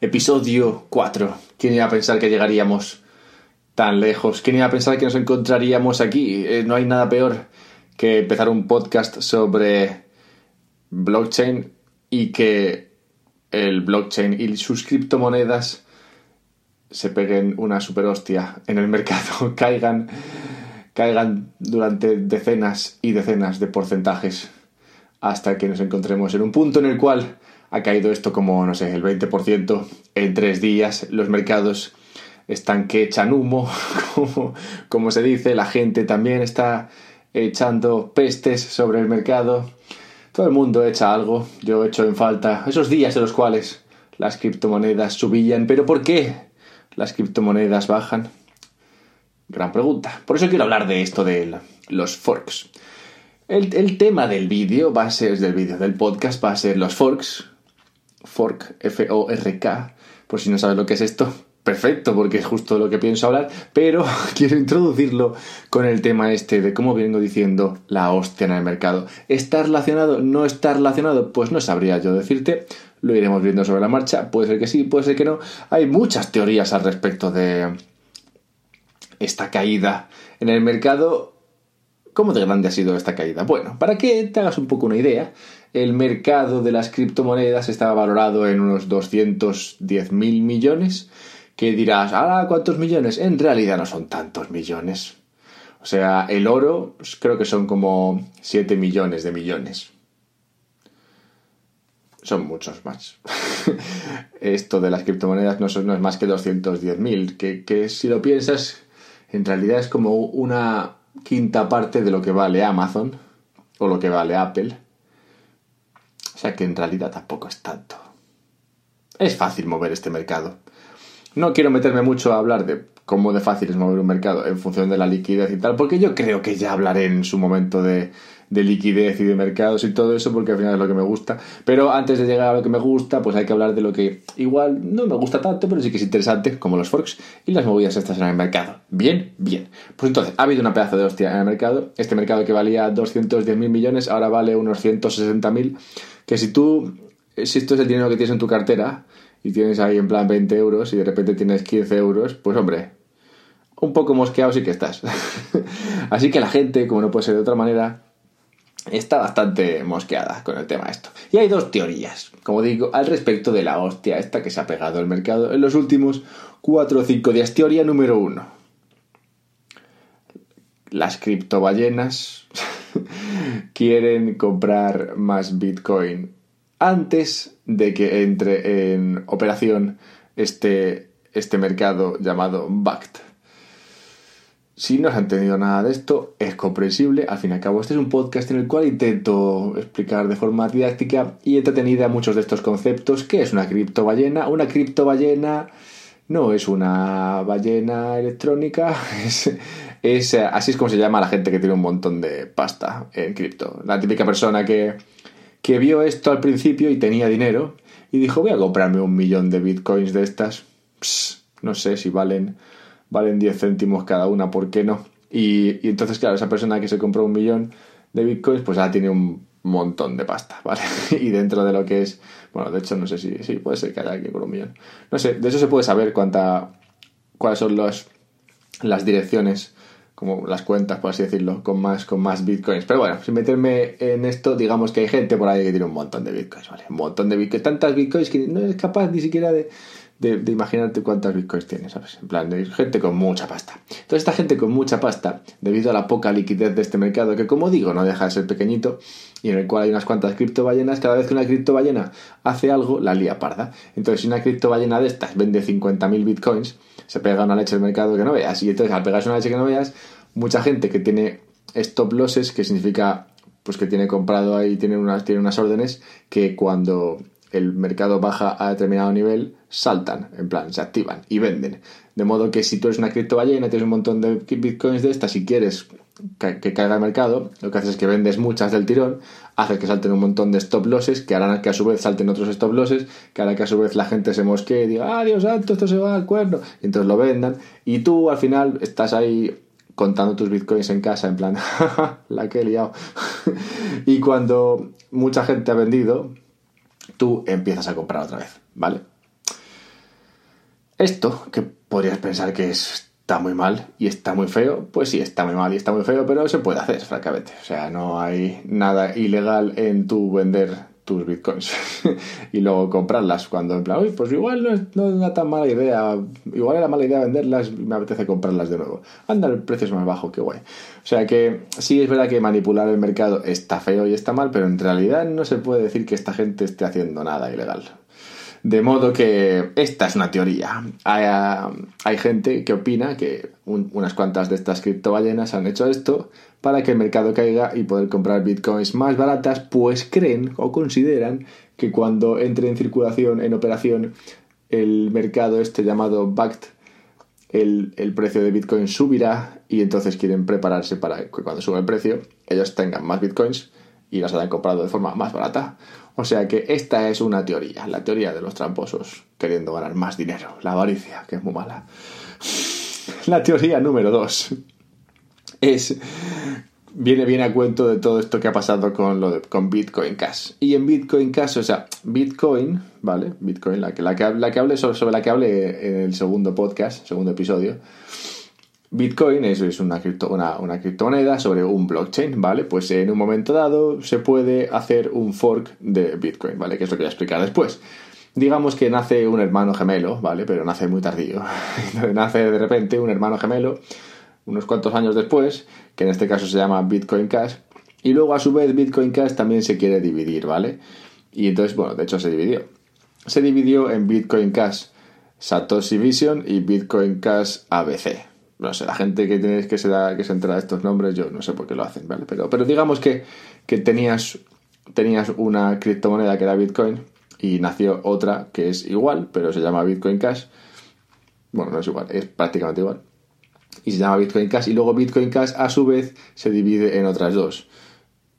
Episodio 4. ¿Quién iba a pensar que llegaríamos tan lejos? ¿Quién iba a pensar que nos encontraríamos aquí? Eh, no hay nada peor que empezar un podcast sobre blockchain y que el blockchain y sus criptomonedas se peguen una super hostia en el mercado, caigan, caigan durante decenas y decenas de porcentajes hasta que nos encontremos en un punto en el cual ha caído esto como, no sé, el 20% en tres días. Los mercados están que echan humo, como, se dice, la gente también está echando pestes sobre el mercado. Todo el mundo echa algo. Yo he hecho en falta esos días en los cuales las criptomonedas subían. ¿Pero por qué las criptomonedas bajan? Gran pregunta. Por eso quiero hablar de esto de los forks. El, el tema del vídeo va a ser, del vídeo, del podcast va a ser los forks, fork, F-O-R-K, por si no sabes lo que es esto, perfecto, porque es justo lo que pienso hablar, pero quiero introducirlo con el tema este de cómo vengo diciendo la hostia en el mercado. ¿Está relacionado? ¿No está relacionado? Pues no sabría yo decirte, lo iremos viendo sobre la marcha, puede ser que sí, puede ser que no. Hay muchas teorías al respecto de esta caída en el mercado. ¿Cómo de grande ha sido esta caída? Bueno, para que te hagas un poco una idea, el mercado de las criptomonedas estaba valorado en unos 210 mil millones, que dirás, ah, ¿cuántos millones? En realidad no son tantos millones. O sea, el oro pues, creo que son como 7 millones de millones. Son muchos más. Esto de las criptomonedas no, son, es más que 210 mil, que, que si lo piensas, en realidad es como una quinta parte de lo que vale Amazon o lo que vale Apple o sea que en realidad tampoco es tanto. Es fácil mover este mercado. No quiero meterme mucho a hablar de cómo de fácil es mover un mercado en función de la liquidez y tal, porque yo creo que ya hablaré en su momento de, de liquidez y de mercados y todo eso, porque al final es lo que me gusta. Pero antes de llegar a lo que me gusta, pues hay que hablar de lo que igual no me gusta tanto, pero sí que es interesante, como los forks y las movidas estas en el mercado. Bien, bien. Pues entonces, ha habido una pedazo de hostia en el mercado. Este mercado que valía 210 mil millones, ahora vale unos 160 mil. Que si tú, si esto es el dinero que tienes en tu cartera y tienes ahí en plan 20 euros y de repente tienes 15 euros, pues hombre, un poco mosqueado sí que estás. Así que la gente, como no puede ser de otra manera, está bastante mosqueada con el tema esto. Y hay dos teorías, como digo, al respecto de la hostia esta que se ha pegado al mercado en los últimos 4 o 5 días. Teoría número 1. Las criptoballenas quieren comprar más Bitcoin antes de que entre en operación este, este mercado llamado BACT. Si no has entendido nada de esto, es comprensible. Al fin y al cabo, este es un podcast en el cual intento explicar de forma didáctica y entretenida muchos de estos conceptos. ¿Qué es una criptoballena? Una criptoballena no es una ballena electrónica, así es como se llama la gente que tiene un montón de pasta en cripto. La típica persona que, que vio esto al principio y tenía dinero y dijo voy a comprarme un millón de bitcoins de estas. no sé si valen valen 10 céntimos cada una, ¿por qué no? Y, entonces, claro, esa persona que se compró un millón de bitcoins, pues ya tiene un montón de pasta, ¿vale? y dentro de lo que es, bueno, de hecho no sé si, sí, puede ser que haya alguien con un millón. No sé, de eso se puede saber cuánta, cuáles son los, las direcciones, como las cuentas, por así decirlo, con más, con más bitcoins. Pero bueno, sin meterme en esto, digamos que hay gente por ahí que tiene un montón de bitcoins, ¿vale? Un montón de bitcoins, tantas bitcoins que no es capaz ni siquiera de, de, imaginarte cuántas bitcoins tienes, ¿sabes? En plan, de gente con mucha pasta. Entonces, esta gente con mucha pasta, debido a la poca liquidez de este mercado, que como digo, no deja de ser pequeñito, y en el cual hay unas cuantas criptoballenas, cada vez que una criptoballena hace algo, la lía parda. Entonces, si una criptoballena de estas vende 50.000 bitcoins, se pega una leche del mercado que no veas. Y entonces, al pegarse una leche que no veas, mucha gente que tiene stop losses, que significa pues que tiene comprado ahí, tiene unas, tiene unas órdenes que cuando el mercado baja a determinado nivel, saltan, en plan, se activan y venden. De modo que si tú eres una criptoballena, tienes un montón de bitcoins de estas y quieres que, caiga el mercado, lo que haces es que vendes muchas del tirón, hace que salten un montón de stop losses, que harán que a su vez salten otros stop losses, que hará que a su vez la gente se mosquee y diga, ah, Dios santo, esto se va al cuerno, y entonces lo vendan, y tú al final estás ahí contando tus bitcoins en casa, en plan, la que he liado. y cuando mucha gente ha vendido, tú empiezas a comprar otra vez, ¿vale? Esto, que podrías pensar que está muy mal y está muy feo, pues sí, está muy mal y está muy feo, pero se puede hacer, francamente. O sea, no hay nada ilegal en tu vender tus bitcoins y luego comprarlas cuando en plan, uy, pues igual no es, no es, una tan mala idea, igual era mala idea venderlas y me apetece comprarlas de nuevo. Anda, el precio es más bajo, qué guay. O sea que sí es verdad que manipular el mercado está feo y está mal, pero en realidad no se puede decir que esta gente esté haciendo nada ilegal. De modo que esta es una teoría. Hay, hay gente que opina que un, unas cuantas de estas criptoballenas han hecho esto para que el mercado caiga y poder comprar bitcoins más baratas, pues creen o consideran que cuando entre en circulación, en operación, el mercado este llamado BACT, el, el, precio de bitcoin subirá y entonces quieren prepararse para que cuando suba el precio ellos tengan más bitcoins y las hayan comprado de forma más barata. O sea que esta es una teoría, la teoría de los tramposos queriendo ganar más dinero, la avaricia, que es muy mala. La teoría número dos es viene bien a cuento de todo esto que ha pasado con lo de, con Bitcoin Cash. Y en Bitcoin Cash, o sea, Bitcoin, ¿vale? Bitcoin, la que, la que, la que sobre, sobre la que hablé en el segundo podcast, segundo episodio. Bitcoin es, es una, cripto, una, una, criptomoneda sobre un blockchain, ¿vale? Pues en un momento dado se puede hacer un fork de Bitcoin, ¿vale? Que es lo que voy a explicar después. Digamos que nace un hermano gemelo, ¿vale? Pero nace muy tardío. nace de repente un hermano gemelo unos cuantos años después, que en este caso se llama Bitcoin Cash, y luego a su vez Bitcoin Cash también se quiere dividir, ¿vale? Y entonces, bueno, de hecho se dividió. Se dividió en Bitcoin Cash Satoshi Vision y Bitcoin Cash ABC. No sé, la gente que, tiene, que, se da, que se entera de estos nombres, yo no sé por qué lo hacen, ¿vale? Pero, pero digamos que, que tenías, tenías una criptomoneda que era Bitcoin y nació otra que es igual, pero se llama Bitcoin Cash. Bueno, no es igual, es prácticamente igual y se llama Bitcoin Cash y luego Bitcoin Cash a su vez se divide en otras dos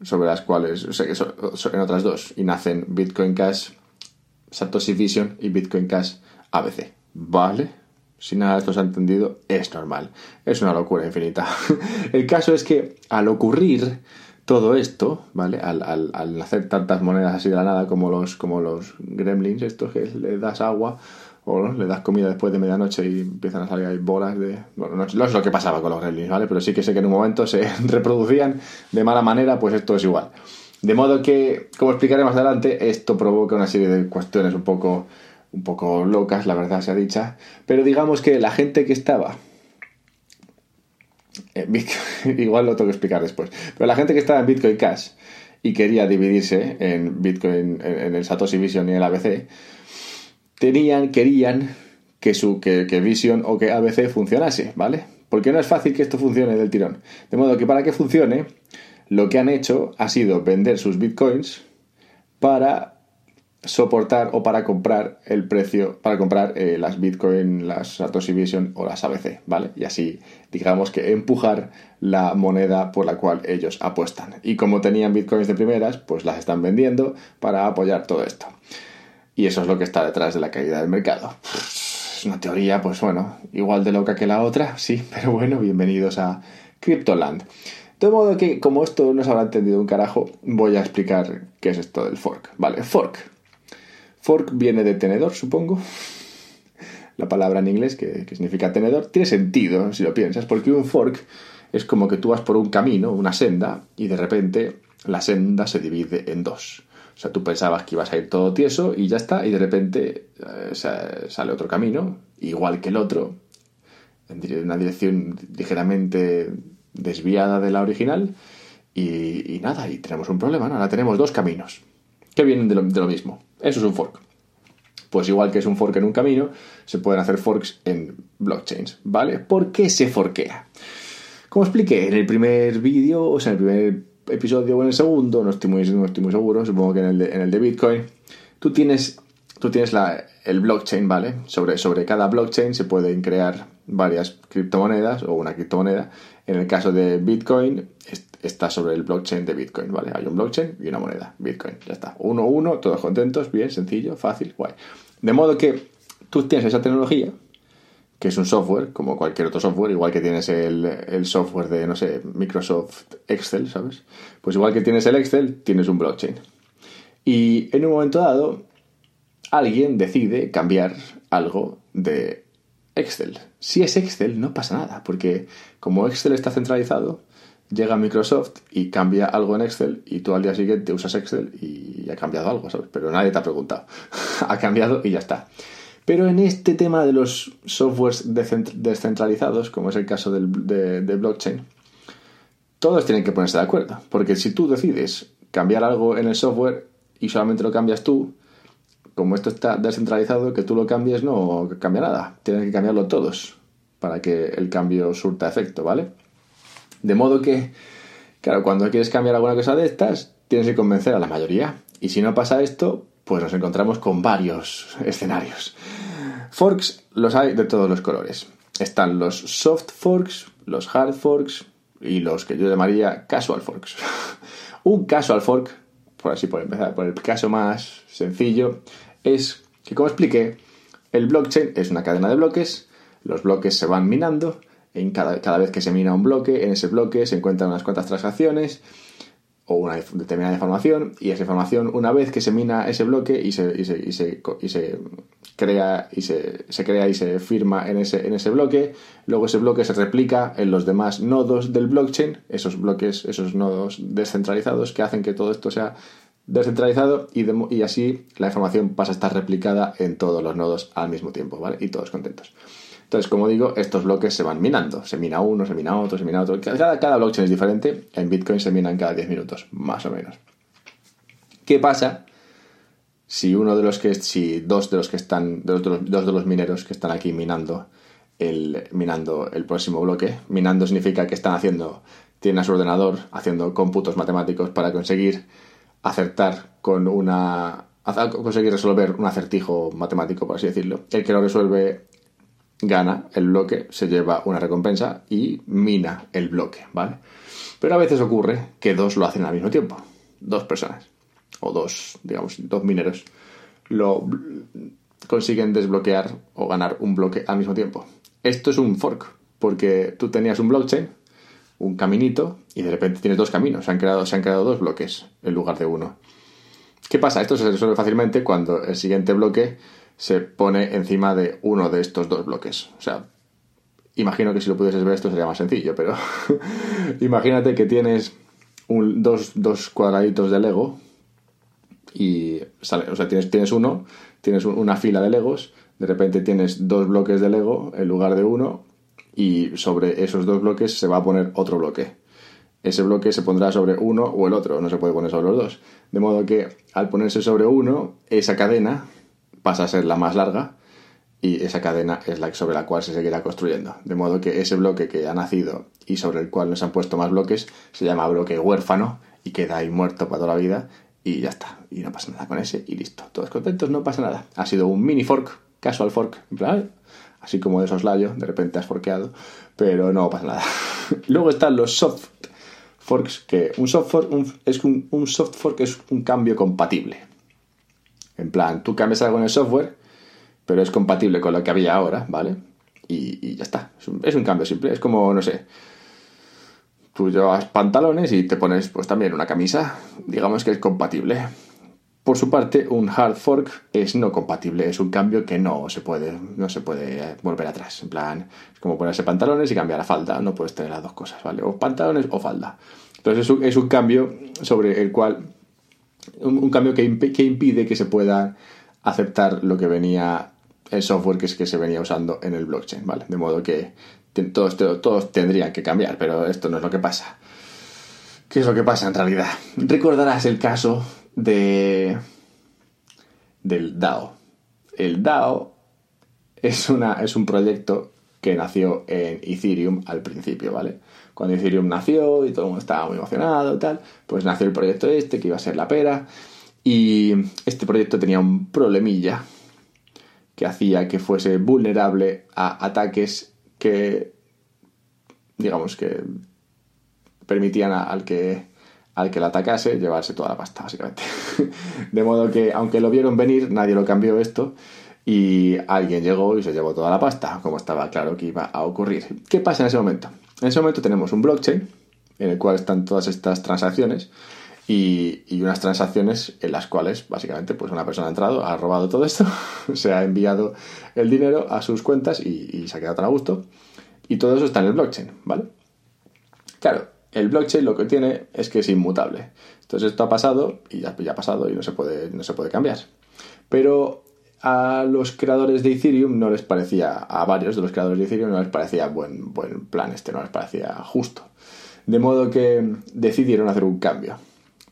sobre las cuales, o sea, en otras dos y nacen Bitcoin Cash Satoshi Vision y Bitcoin Cash ABC. ¿Vale? Si nada de esto se ha entendido, es normal. Es una locura infinita. El caso es que al ocurrir todo esto, ¿vale? Al, al, al, hacer tantas monedas así de la nada como los, como los gremlins, estos que le das agua o le das comida después de medianoche y empiezan a salir ahí bolas de... Bueno, no es lo que pasaba con los gremlins, ¿vale? Pero sí que sé que en un momento se reproducían de mala manera, pues esto es igual. De modo que, como explicaré más adelante, esto provoca una serie de cuestiones un poco, un poco locas, la verdad sea dicha. Pero digamos que la gente que estaba... Bitcoin, igual lo tengo que explicar después. Pero la gente que estaba en Bitcoin Cash y quería dividirse en Bitcoin, en el Satoshi Vision y el ABC, tenían, querían que, su, que, que Vision o que ABC funcionase, ¿vale? Porque no es fácil que esto funcione del tirón. De modo que para que funcione, lo que han hecho ha sido vender sus bitcoins para soportar o para comprar el precio, para comprar eh, las Bitcoin, las Satoshi Vision o las ABC, ¿vale? Y así, digamos que empujar la moneda por la cual ellos apuestan. Y como tenían Bitcoins de primeras, pues las están vendiendo para apoyar todo esto. Y eso es lo que está detrás de la caída del mercado. Es una teoría, pues bueno, igual de loca que la otra, sí, pero bueno, bienvenidos a Cryptoland. De modo que, como esto no se habrá entendido un carajo, voy a explicar qué es esto del fork. Vale, fork. Fork viene de tenedor, supongo. La palabra en inglés, que, significa tenedor, tiene sentido si lo piensas, porque un fork es como que tú vas por un camino, una senda, y de repente la senda se divide en dos. O sea, tú pensabas que ibas a ir todo tieso y ya está, y de repente eh, sale otro camino, igual que el otro, en una dirección ligeramente desviada de la original, y, nada, y tenemos un problema, ¿no? Ahora tenemos dos caminos que vienen de lo, mismo. Eso es un fork. Pues igual que es un fork en un camino, se pueden hacer forks en blockchains, ¿vale? ¿Por qué se forquea? Como expliqué en el primer vídeo, o sea, en el primer episodio o en el segundo, no estoy muy, no estoy muy seguro, supongo que en el de, en el de Bitcoin, tú tienes, tú tienes la, el blockchain, ¿vale? Sobre, sobre cada blockchain se pueden crear varias criptomonedas o una criptomoneda. En el caso de Bitcoin, está sobre el blockchain de Bitcoin, ¿vale? Hay un blockchain y una moneda, Bitcoin, ya está. Uno, uno, todos contentos, bien, sencillo, fácil, guay. De modo que tú tienes esa tecnología, que es un software, como cualquier otro software, igual que tienes el, software de, no sé, Microsoft Excel, ¿sabes? Pues igual que tienes el Excel, tienes un blockchain. Y en un momento dado, alguien decide cambiar algo de Excel. Si es Excel, no pasa nada, porque como Excel está centralizado, llega Microsoft y cambia algo en Excel y tú al día siguiente usas Excel y ha cambiado algo, ¿sabes? Pero nadie te ha preguntado. ha cambiado y ya está. Pero en este tema de los softwares descentralizados, como es el caso de, de blockchain, todos tienen que ponerse de acuerdo. Porque si tú decides cambiar algo en el software y solamente lo cambias tú, como esto está descentralizado, que tú lo cambies no cambia nada. Tienes que cambiarlo todos para que el cambio surta efecto, ¿vale? De modo que, claro, cuando quieres cambiar alguna cosa de estas, tienes que convencer a la mayoría. Y si no pasa esto, pues nos encontramos con varios escenarios. Forks los hay de todos los colores. Están los soft forks, los hard forks y los que yo llamaría casual forks. Un casual fork, por así por empezar, por el caso más sencillo, es que, como expliqué, el blockchain es una cadena de bloques, los bloques se van minando cada, cada, vez que se mina un bloque, en ese bloque se encuentran unas cuantas transacciones o una determinada información y esa información una vez que se mina ese bloque y se, y se, y se, crea y se, se, crea y se firma en ese, en ese bloque luego ese bloque se replica en los demás nodos del blockchain esos bloques esos nodos descentralizados que hacen que todo esto sea descentralizado y, y así la información pasa a estar replicada en todos los nodos al mismo tiempo ¿vale? y todos contentos entonces, como digo, estos bloques se van minando. Se mina uno, se mina otro, se mina otro. Cada, cada blockchain es diferente. En Bitcoin se minan cada 10 minutos, más o menos. ¿Qué pasa si uno de los que, si dos de los que están, dos de los, dos de los mineros que están aquí minando el, minando el próximo bloque, minando significa que están haciendo, tienen a su ordenador haciendo cómputos matemáticos para conseguir acertar con una, conseguir resolver un acertijo matemático, por así decirlo. El que lo resuelve gana el bloque, se lleva una recompensa y mina el bloque, ¿vale? Pero a veces ocurre que dos lo hacen al mismo tiempo, dos personas, o dos, digamos, dos mineros, lo consiguen desbloquear o ganar un bloque al mismo tiempo. Esto es un fork, porque tú tenías un blockchain, un caminito, y de repente tienes dos caminos, se han creado, se han creado dos bloques en lugar de uno. ¿Qué pasa? Esto se resuelve fácilmente cuando el siguiente bloque se pone encima de uno de estos dos bloques. O sea, imagino que si lo pudieses ver esto sería más sencillo, pero imagínate que tienes dos, cuadraditos de Lego y sale, o sea, tienes, tienes uno, tienes una fila de Legos, de repente tienes dos bloques de Lego en lugar de uno y sobre esos dos bloques se va a poner otro bloque. Ese bloque se pondrá sobre uno o el otro, no se puede poner sobre los dos. De modo que al ponerse sobre uno, esa cadena pasa a ser la más larga y esa cadena es la sobre la cual se seguirá construyendo. De modo que ese bloque que ha nacido y sobre el cual nos han puesto más bloques se llama bloque huérfano y queda ahí muerto para toda la vida y ya está. Y no pasa nada con ese y listo. Todos contentos, no pasa nada. Ha sido un mini fork, casual fork, en plan, así como de soslayo, de repente has forkeado, pero no pasa nada. Luego están los soft forks, que un soft fork es un, un soft fork es un cambio compatible. En plan, tú cambias algo en el software, pero es compatible con lo que había ahora, ¿vale? Y, ya está. Es un, cambio simple. Es como, no sé, tú llevas pantalones y te pones pues también una camisa, digamos que es compatible. Por su parte, un hard fork es no compatible, es un cambio que no se puede, no se puede volver atrás. En plan, es como ponerse pantalones y cambiar la falda, no puedes tener las dos cosas, ¿vale? O pantalones o falda. Entonces es un cambio sobre el cual un, cambio que, impide que se pueda aceptar lo que venía el software que, que se venía usando en el blockchain, ¿vale? De modo que todos, todos tendrían que cambiar, pero esto no es lo que pasa. ¿Qué es lo que pasa en realidad? Recordarás el caso de del DAO. El DAO es, una, es un proyecto que nació en Ethereum al principio, ¿vale? Cuando Ethereum nació y todo el mundo estaba muy emocionado y tal, pues nació el proyecto este que iba a ser la pera. Y este proyecto tenía un problemilla que hacía que fuese vulnerable a ataques que, digamos, que permitían al que al que la atacase llevarse toda la pasta, básicamente. De modo que, aunque lo vieron venir, nadie lo cambió esto y alguien llegó y se llevó toda la pasta, como estaba claro que iba a ocurrir. ¿Qué pasa en ese momento? En ese momento tenemos un blockchain en el cual están todas estas transacciones y, unas transacciones en las cuales básicamente pues una persona ha entrado, ha robado todo esto, se ha enviado el dinero a sus cuentas y, se ha quedado a gusto. Y todo eso está en el blockchain, ¿vale? Claro, el blockchain lo que tiene es que es inmutable. Entonces esto ha pasado y ya, ya ha pasado y no se, puede, no se puede cambiar. Pero a los creadores de Ethereum no les parecía, a varios de los creadores de Ethereum no les parecía buen, buen plan este, no les parecía justo. De modo que decidieron hacer un cambio.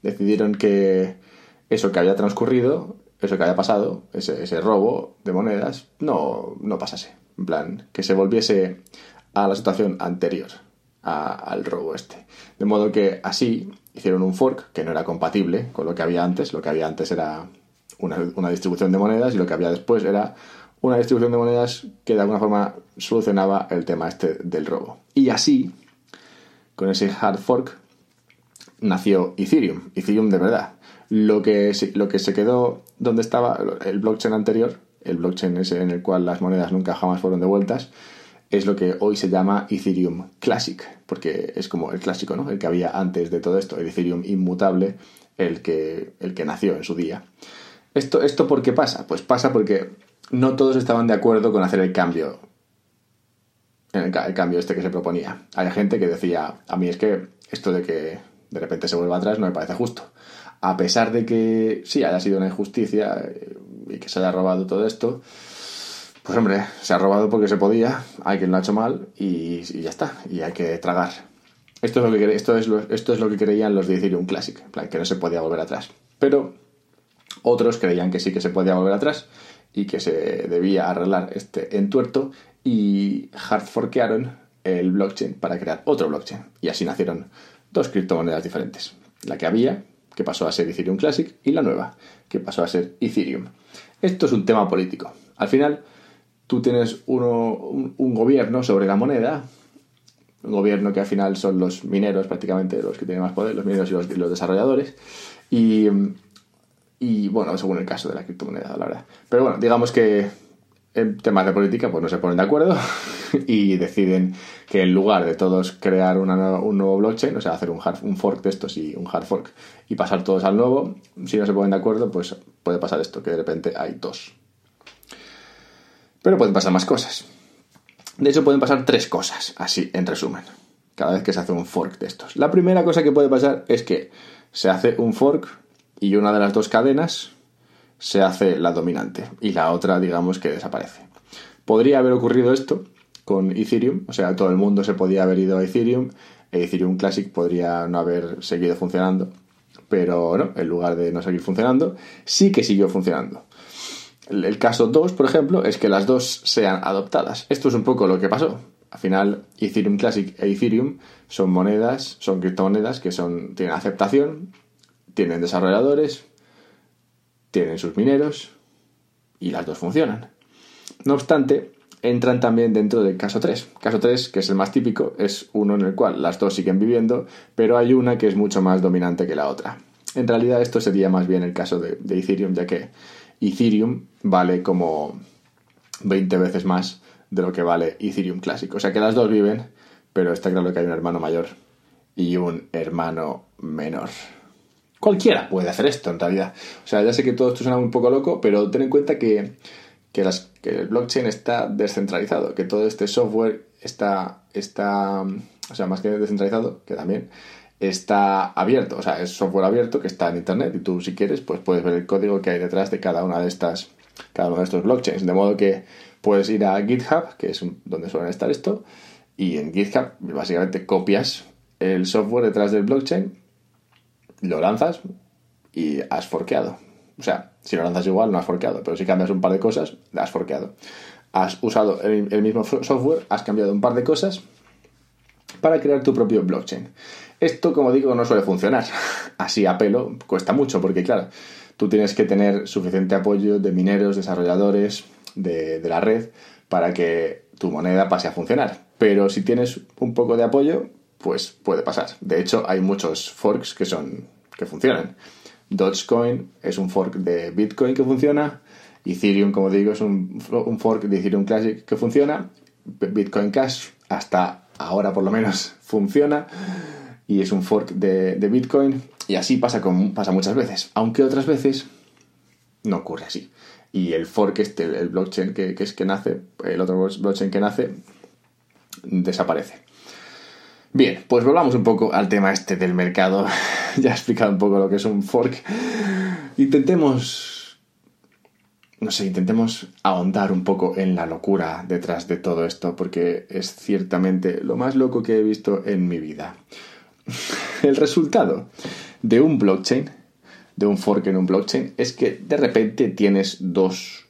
Decidieron que eso que había transcurrido, eso que había pasado, ese, robo de monedas, no, no pasase. En plan, que se volviese a la situación anterior al robo este. De modo que así hicieron un fork que no era compatible con lo que había antes. Lo que había antes era una, distribución de monedas y lo que había después era una distribución de monedas que de alguna forma solucionaba el tema este del robo. Y así, con ese hard fork, nació Ethereum, Ethereum de verdad. Lo que, lo que se quedó donde estaba el blockchain anterior, el blockchain ese en el cual las monedas nunca jamás fueron devueltas, es lo que hoy se llama Ethereum Classic, porque es como el clásico, ¿no? El que había antes de todo esto, el Ethereum inmutable, el que, el que nació en su día. ¿Esto, ¿Esto por qué pasa? Pues pasa porque no todos estaban de acuerdo con hacer el cambio. El, cambio este que se proponía. Hay gente que decía, a mí es que esto de que de repente se vuelva atrás no me parece justo. A pesar de que sí haya sido una injusticia eh, y que se haya robado todo esto, pues hombre, se ha robado porque se podía, hay quien lo ha hecho mal y, ya está, y hay que tragar. Esto es, lo que, esto, es lo, esto es lo que creían los de Ethereum Classic, plan, que no se podía volver atrás. Pero otros creían que sí que se podía volver atrás y que se debía arreglar este entuerto y hardforkearon el blockchain para crear otro blockchain. Y así nacieron dos criptomonedas diferentes. La que había, que pasó a ser Ethereum Classic, y la nueva, que pasó a ser Ethereum. Esto es un tema político. Al final, tú tienes uno, un, gobierno sobre la moneda, un gobierno que al final son los mineros prácticamente los que tienen más poder, los mineros y los, desarrolladores, y y bueno, según el caso de la criptomoneda, la verdad. Pero bueno, digamos que en temas de política pues no se ponen de acuerdo y deciden que en lugar de todos crear un nuevo blockchain, o sea, hacer un, hard, un fork de estos y un hard fork y pasar todos al nuevo, si no se ponen de acuerdo, pues puede pasar esto, que de repente hay dos. Pero pueden pasar más cosas. De hecho, pueden pasar tres cosas, así en resumen, cada vez que se hace un fork de estos. La primera cosa que puede pasar es que se hace un fork y una de las dos cadenas se hace la dominante y la otra digamos que desaparece. Podría haber ocurrido esto con Ethereum, o sea, todo el mundo se podía haber ido a Ethereum, e Ethereum Classic podría no haber seguido funcionando, pero no, en lugar de no seguir funcionando, sí que siguió funcionando. El, caso 2, por ejemplo, es que las dos sean adoptadas. Esto es un poco lo que pasó. Al final, Ethereum Classic e Ethereum son monedas, son criptomonedas que son, tienen aceptación tienen desarrolladores, tienen sus mineros y las dos funcionan. No obstante, entran también dentro del caso 3. Caso 3, que es el más típico, es uno en el cual las dos siguen viviendo, pero hay una que es mucho más dominante que la otra. En realidad esto sería más bien el caso de, Ethereum, ya que Ethereum vale como 20 veces más de lo que vale Ethereum clásico. O sea que las dos viven, pero está claro que hay un hermano mayor y un hermano menor. Cualquiera puede hacer esto, en realidad. O sea, ya sé que todo esto suena un poco loco, pero ten en cuenta que, las, el blockchain está descentralizado, que todo este software está, está, o sea, más que descentralizado, que también está abierto, o sea, es software abierto que está en internet y tú si quieres, pues puedes ver el código que hay detrás de cada una de estas, cada uno de estos blockchains, de modo que puedes ir a GitHub, que es donde suelen estar esto, y en GitHub básicamente copias el software detrás del blockchain lo lanzas y has forqueado. O sea, si lo lanzas igual, no has forqueado, pero si cambias un par de cosas, has forqueado. Has usado el, mismo software, has cambiado un par de cosas para crear tu propio blockchain. Esto, como digo, no suele funcionar. Así a pelo cuesta mucho, porque claro, tú tienes que tener suficiente apoyo de mineros, desarrolladores, de, de la red, para que tu moneda pase a funcionar. Pero si tienes un poco de apoyo, pues puede pasar. De hecho, hay muchos forks que son que funcionan. Dogecoin es un fork de Bitcoin que funciona. Ethereum, como digo, es un, fork de Ethereum Classic que funciona. Bitcoin Cash, hasta ahora por lo menos, funciona. Y es un fork de, Bitcoin. Y así pasa, con, pasa muchas veces, aunque otras veces no ocurre así. Y el fork este, el blockchain que es que nace, el otro blockchain que nace, desaparece. Bien, pues volvamos un poco al tema este del mercado. ya he explicado un poco lo que es un fork. Intentemos, no sé, intentemos ahondar un poco en la locura detrás de todo esto, porque es ciertamente lo más loco que he visto en mi vida. El resultado de un blockchain, de un fork en un blockchain, es que de repente tienes dos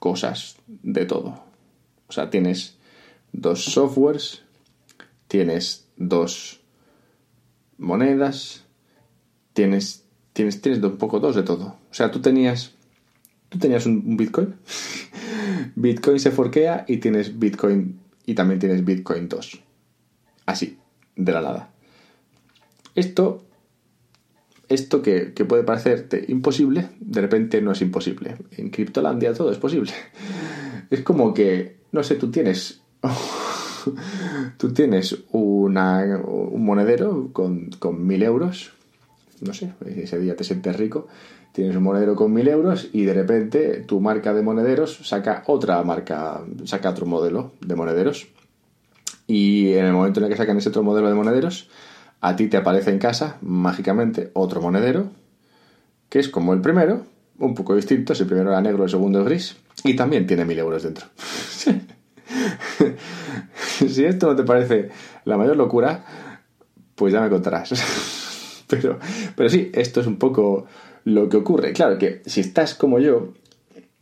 cosas de todo. O sea, tienes dos softwares, tienes dos monedas, tienes, tienes, tienes un poco dos de todo. O sea, tú tenías, tú tenías un, Bitcoin, Bitcoin se forquea y tienes Bitcoin y también tienes Bitcoin 2. Así, de la nada. Esto, esto que, que puede parecerte imposible, de repente no es imposible. En Criptolandia todo es posible. Es como que, no sé, tú tienes tú tienes un monedero con, con mil euros, no sé, ese día te sientes rico, tienes un monedero con mil euros y de repente tu marca de monederos saca otra marca, saca otro modelo de monederos. Y en el momento en el que sacan ese otro modelo de monederos, a ti te aparece en casa mágicamente otro monedero, que es como el primero, un poco distinto, el primero era negro, el segundo es gris, y también tiene mil euros dentro. si esto no te parece la mayor locura, pues ya me contarás. pero, pero sí, esto es un poco lo que ocurre. Claro que si estás como yo,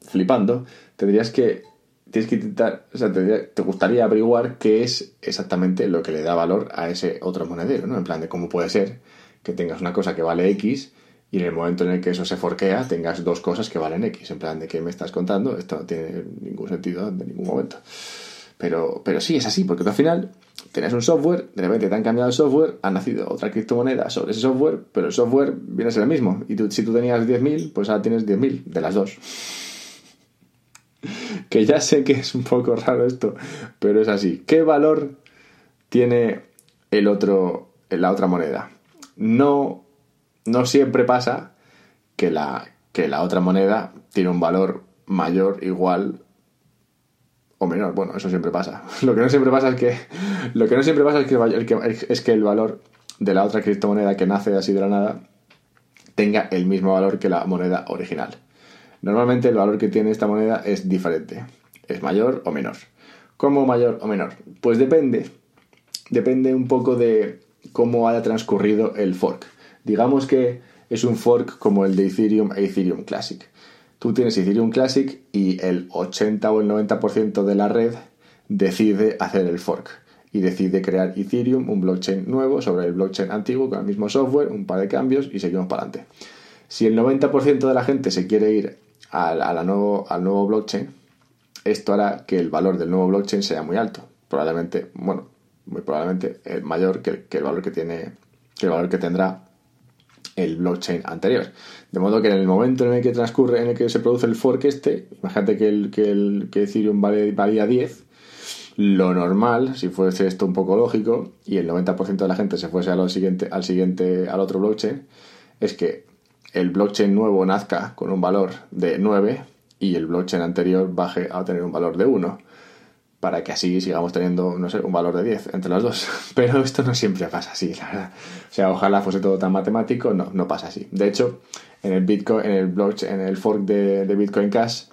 flipando, tendrías que tienes que intentar, o sea, te, te, gustaría averiguar qué es exactamente lo que le da valor a ese otro monedero, ¿no? En plan de cómo puede ser que tengas una cosa que vale X y en el momento en el que eso se forquea tengas dos cosas que valen X. En plan de qué me estás contando, esto no tiene ningún sentido en ningún momento. Pero, pero sí, es así, porque al final tienes un software, de repente te han cambiado el software, ha nacido otra criptomoneda sobre ese software, pero el software viene a ser el mismo. Y tú, si tú tenías 10.000, pues ahora tienes 10.000 de las dos. que ya sé que es un poco raro esto, pero es así. ¿Qué valor tiene el otro, la otra moneda? No, no siempre pasa que la, que la otra moneda tiene un valor mayor, igual o menor. Bueno, eso siempre pasa. Lo que no siempre pasa es que lo que no siempre pasa es que, el, es que el valor de la otra criptomoneda que nace así de la nada tenga el mismo valor que la moneda original. Normalmente el valor que tiene esta moneda es diferente. Es mayor o menor. ¿Cómo mayor o menor? Pues depende. Depende un poco de cómo haya transcurrido el fork. Digamos que es un fork como el de Ethereum e Ethereum Classic. Tú tienes Ethereum Classic y el 80 o el 90% de la red decide hacer el fork y decide crear Ethereum, un blockchain nuevo sobre el blockchain antiguo con el mismo software, un par de cambios y seguimos para adelante. Si el 90% de la gente se quiere ir al, nuevo, al nuevo blockchain, esto hará que el valor del nuevo blockchain sea muy alto. Probablemente, bueno, muy probablemente mayor que, que el valor que tiene, que el valor que tendrá el blockchain anterior. De modo que en el momento en el que transcurre, en el que se produce el fork este, imagínate que, el, que, el, que Ethereum valía 10, lo normal, si fuese esto un poco lógico, y el 90% de la gente se fuese siguiente, al siguiente, al otro blockchain, es que el blockchain nuevo nazca con un valor de 9 y el blockchain anterior baje a tener un valor de 1 para que así sigamos teniendo, no sé, un valor de 10 entre los dos. Pero esto no siempre pasa así, la verdad. O sea, ojalá fuese todo tan matemático, no, no pasa así. De hecho, en el Bitcoin, en el blockchain, en el fork de, Bitcoin Cash,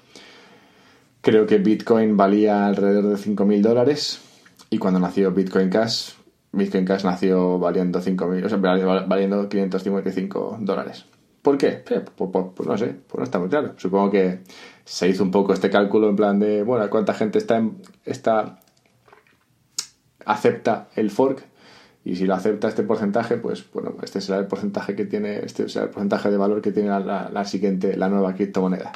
creo que Bitcoin valía alrededor de 5.000 dólares y cuando nació Bitcoin Cash, Bitcoin Cash nació valiendo 5.000, o sea, valiendo 555 dólares. ¿Por qué? Pues, pues, pues, no sé, pues no está muy claro. Supongo que se hizo un poco este cálculo en plan de, bueno, ¿cuánta gente está, en, está acepta el fork? Y si lo acepta este porcentaje, pues bueno, este será el porcentaje que tiene, este será el porcentaje de valor que tiene la, siguiente, la nueva criptomoneda.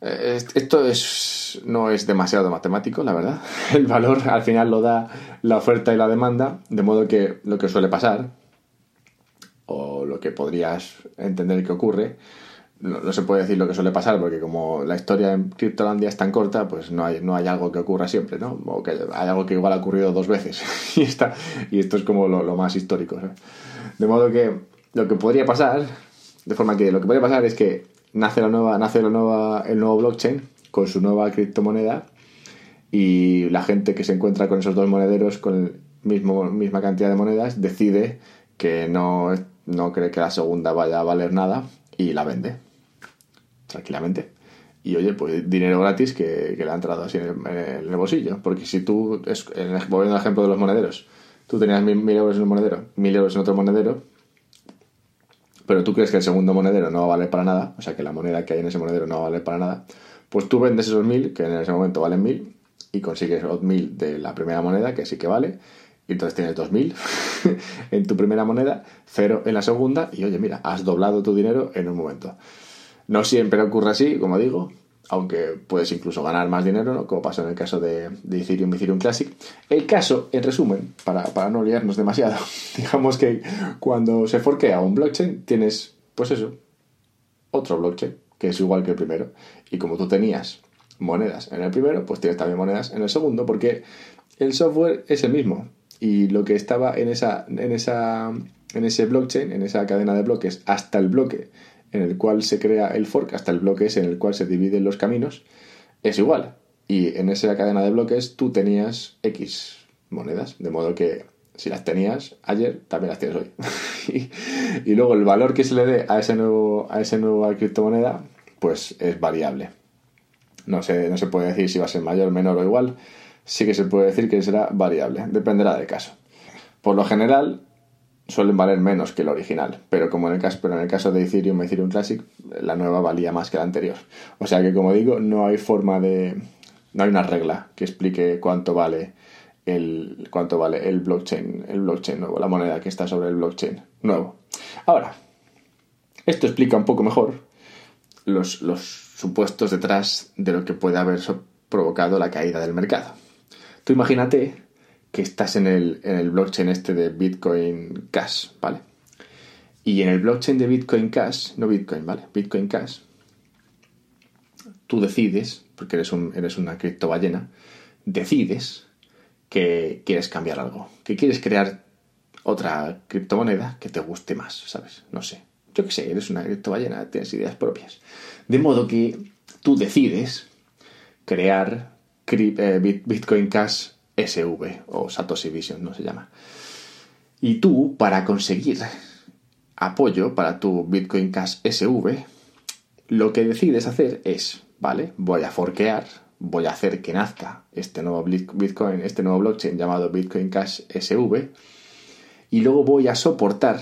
Eh, esto es, no es demasiado matemático, la verdad. El valor al final lo da la oferta y la demanda, de modo que lo que suele pasar o lo que podrías entender que ocurre. No, se puede decir lo que suele pasar porque como la historia en Cryptolandia es tan corta, pues no hay, no hay algo que ocurra siempre, ¿no? O que hay algo que igual ha ocurrido dos veces y, está, y esto es como lo, más histórico. De modo que lo que podría pasar, de forma que lo que podría pasar es que nace la nueva, nace la nueva, el nuevo blockchain con su nueva criptomoneda y la gente que se encuentra con esos dos monederos con el mismo misma cantidad de monedas decide que no, no cree que la segunda vaya a valer nada y la vende tranquilamente y oye, pues dinero gratis que, le ha entrado así en el, bolsillo. Porque si tú, es, volviendo al ejemplo de los monederos, tú tenías mil, euros en un monedero, mil euros en otro monedero, pero tú crees que el segundo monedero no va a valer para nada, o sea que la moneda que hay en ese monedero no va a valer para nada, pues tú vendes esos mil, que en ese momento valen mil, y consigues los mil de la primera moneda, que sí que vale, y entonces tienes dos mil en tu primera moneda, cero en la segunda, y oye, mira, has doblado tu dinero en un momento. No siempre ocurre así, como digo, aunque puedes incluso ganar más dinero, ¿no? como pasó en el caso de, de Ethereum Ethereum Classic. El caso, en resumen, para, para no liarnos demasiado, digamos que cuando se forquea un blockchain, tienes, pues eso, otro blockchain, que es igual que el primero. Y como tú tenías monedas en el primero, pues tienes también monedas en el segundo, porque el software es el mismo. Y lo que estaba en esa, en esa, en ese blockchain, en esa cadena de bloques, hasta el bloque en el cual se crea el fork hasta el bloque en el cual se dividen los caminos es igual. Y en esa cadena de bloques tú tenías X monedas, de modo que si las tenías ayer, también las tienes hoy. y, luego el valor que se le dé a ese nuevo, a esa nueva criptomoneda, pues es variable. No, sé, no se puede decir si va a ser mayor, menor o igual. Sí que se puede decir que será variable, dependerá del caso. Por lo general, suelen valer menos que el original, pero como en el caso, pero en el caso de Ethereum Ethereum Classic, la nueva valía más que la anterior. O sea que como digo, no hay forma de no hay una regla que explique cuánto vale el cuánto vale el blockchain, el blockchain nuevo, la moneda que está sobre el blockchain nuevo. Ahora, esto explica un poco mejor los, los supuestos detrás de lo que puede haber provocado la caída del mercado. Tú imagínate que estás en el, en el blockchain este de Bitcoin Cash, ¿vale? Y en el blockchain de Bitcoin Cash, no Bitcoin, ¿vale? Bitcoin Cash, tú decides, porque eres, un, eres una criptoballena, decides que quieres cambiar algo, que quieres crear otra criptomoneda que te guste más, ¿sabes? No sé. Yo qué sé, eres una criptoballena, tienes ideas propias. De modo que tú decides crear eh, Bitcoin Cash SV o Satoshi Vision, no se llama. Y tú, para conseguir apoyo para tu Bitcoin Cash SV, lo que decides hacer es, vale, voy a forquear, voy a hacer que nazca este nuevo Bitcoin, este nuevo blockchain llamado Bitcoin Cash SV, y luego voy a soportar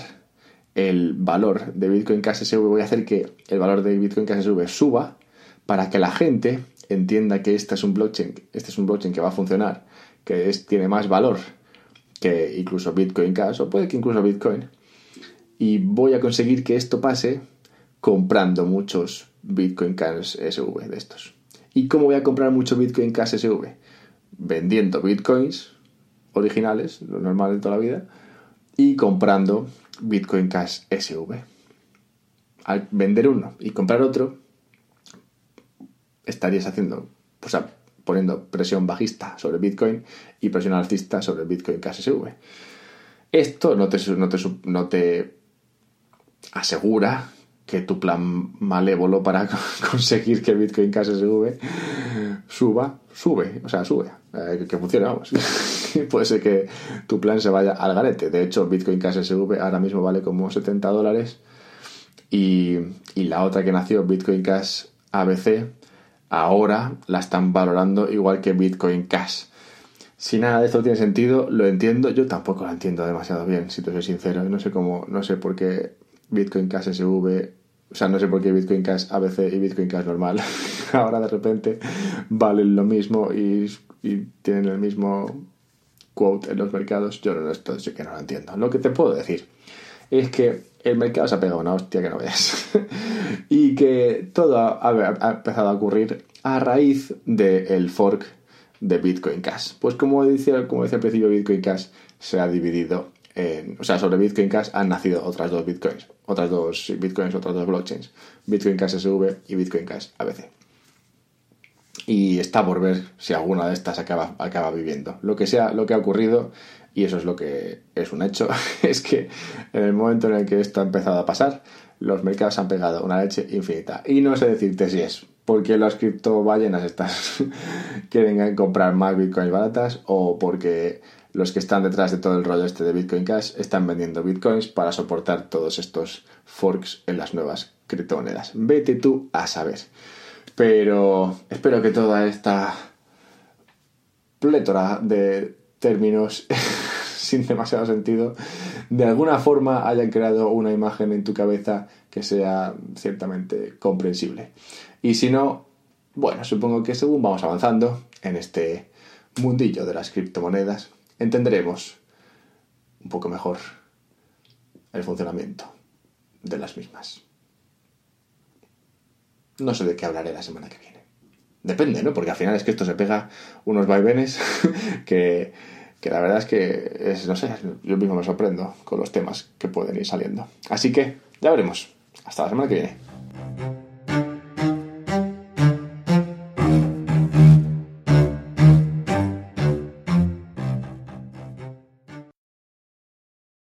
el valor de Bitcoin Cash SV, voy a hacer que el valor de Bitcoin Cash SV suba para que la gente entienda que este es un blockchain, este es un blockchain que va a funcionar que tiene más valor que incluso Bitcoin Cash, o puede que incluso Bitcoin, y voy a conseguir que esto pase comprando muchos Bitcoin Cash SV de estos. ¿Y cómo voy a comprar mucho Bitcoin Cash SV? Vendiendo Bitcoins originales, lo normal de toda la vida, y comprando Bitcoin Cash SV. Al vender uno y comprar otro, estarías haciendo, pues poniendo presión bajista sobre Bitcoin y presión alcista sobre Bitcoin KSV. Esto no te, no te, no te asegura que tu plan malévolo para conseguir que Bitcoin KSV suba, sube, o sea, sube, eh, que funcione, vamos. Puede ser que tu plan se vaya al garete. De hecho, Bitcoin KSV ahora mismo vale como 70 dólares y, y la otra que nació, Bitcoin Cash ABC, ahora la están valorando igual que Bitcoin Cash. Si nada de esto tiene sentido, lo entiendo. Yo tampoco lo entiendo demasiado bien, si te soy sincero. No sé cómo, no sé por qué Bitcoin Cash SV, o sea, no sé por qué Bitcoin Cash ABC y Bitcoin Cash normal ahora de repente valen lo mismo y, tienen el mismo quote en los mercados. Yo no, lo entiendo. Lo que te puedo decir es que el mercado se ha pegado una hostia que no veas. y que todo ha, empezado a ocurrir a raíz del fork de Bitcoin Cash. Pues como decía, como decía al principio, Bitcoin Cash se ha dividido en, o sea, sobre Bitcoin Cash han nacido otras dos Bitcoins, otras dos Bitcoins, otras dos blockchains, Bitcoin Cash SV y Bitcoin Cash ABC. y está por ver si alguna de estas acaba, acaba viviendo. Lo que sea, lo que ha ocurrido, y eso es lo que es un hecho, es que en el momento en el que esto ha empezado a pasar, los mercados han pegado una leche infinita. Y no sé decirte si es porque las criptoballenas estas quieren comprar más bitcoins baratas o porque los que están detrás de todo el rollo este de Bitcoin Cash están vendiendo bitcoins para soportar todos estos forks en las nuevas criptomonedas. Vete tú a saber. Pero espero que toda esta plétora de términos sin demasiado sentido de alguna forma hayan creado una imagen en tu cabeza que sea ciertamente comprensible. Y si no, bueno, supongo que según vamos avanzando en este mundillo de las criptomonedas, entenderemos un poco mejor el funcionamiento de las mismas. No sé de qué hablaré la semana que viene. Depende, ¿no? Porque al final es que esto se pega unos vaivenes que, que la verdad es que no sé, yo mismo me sorprendo con los temas que pueden ir saliendo. Así que ya veremos. Hasta la semana que viene.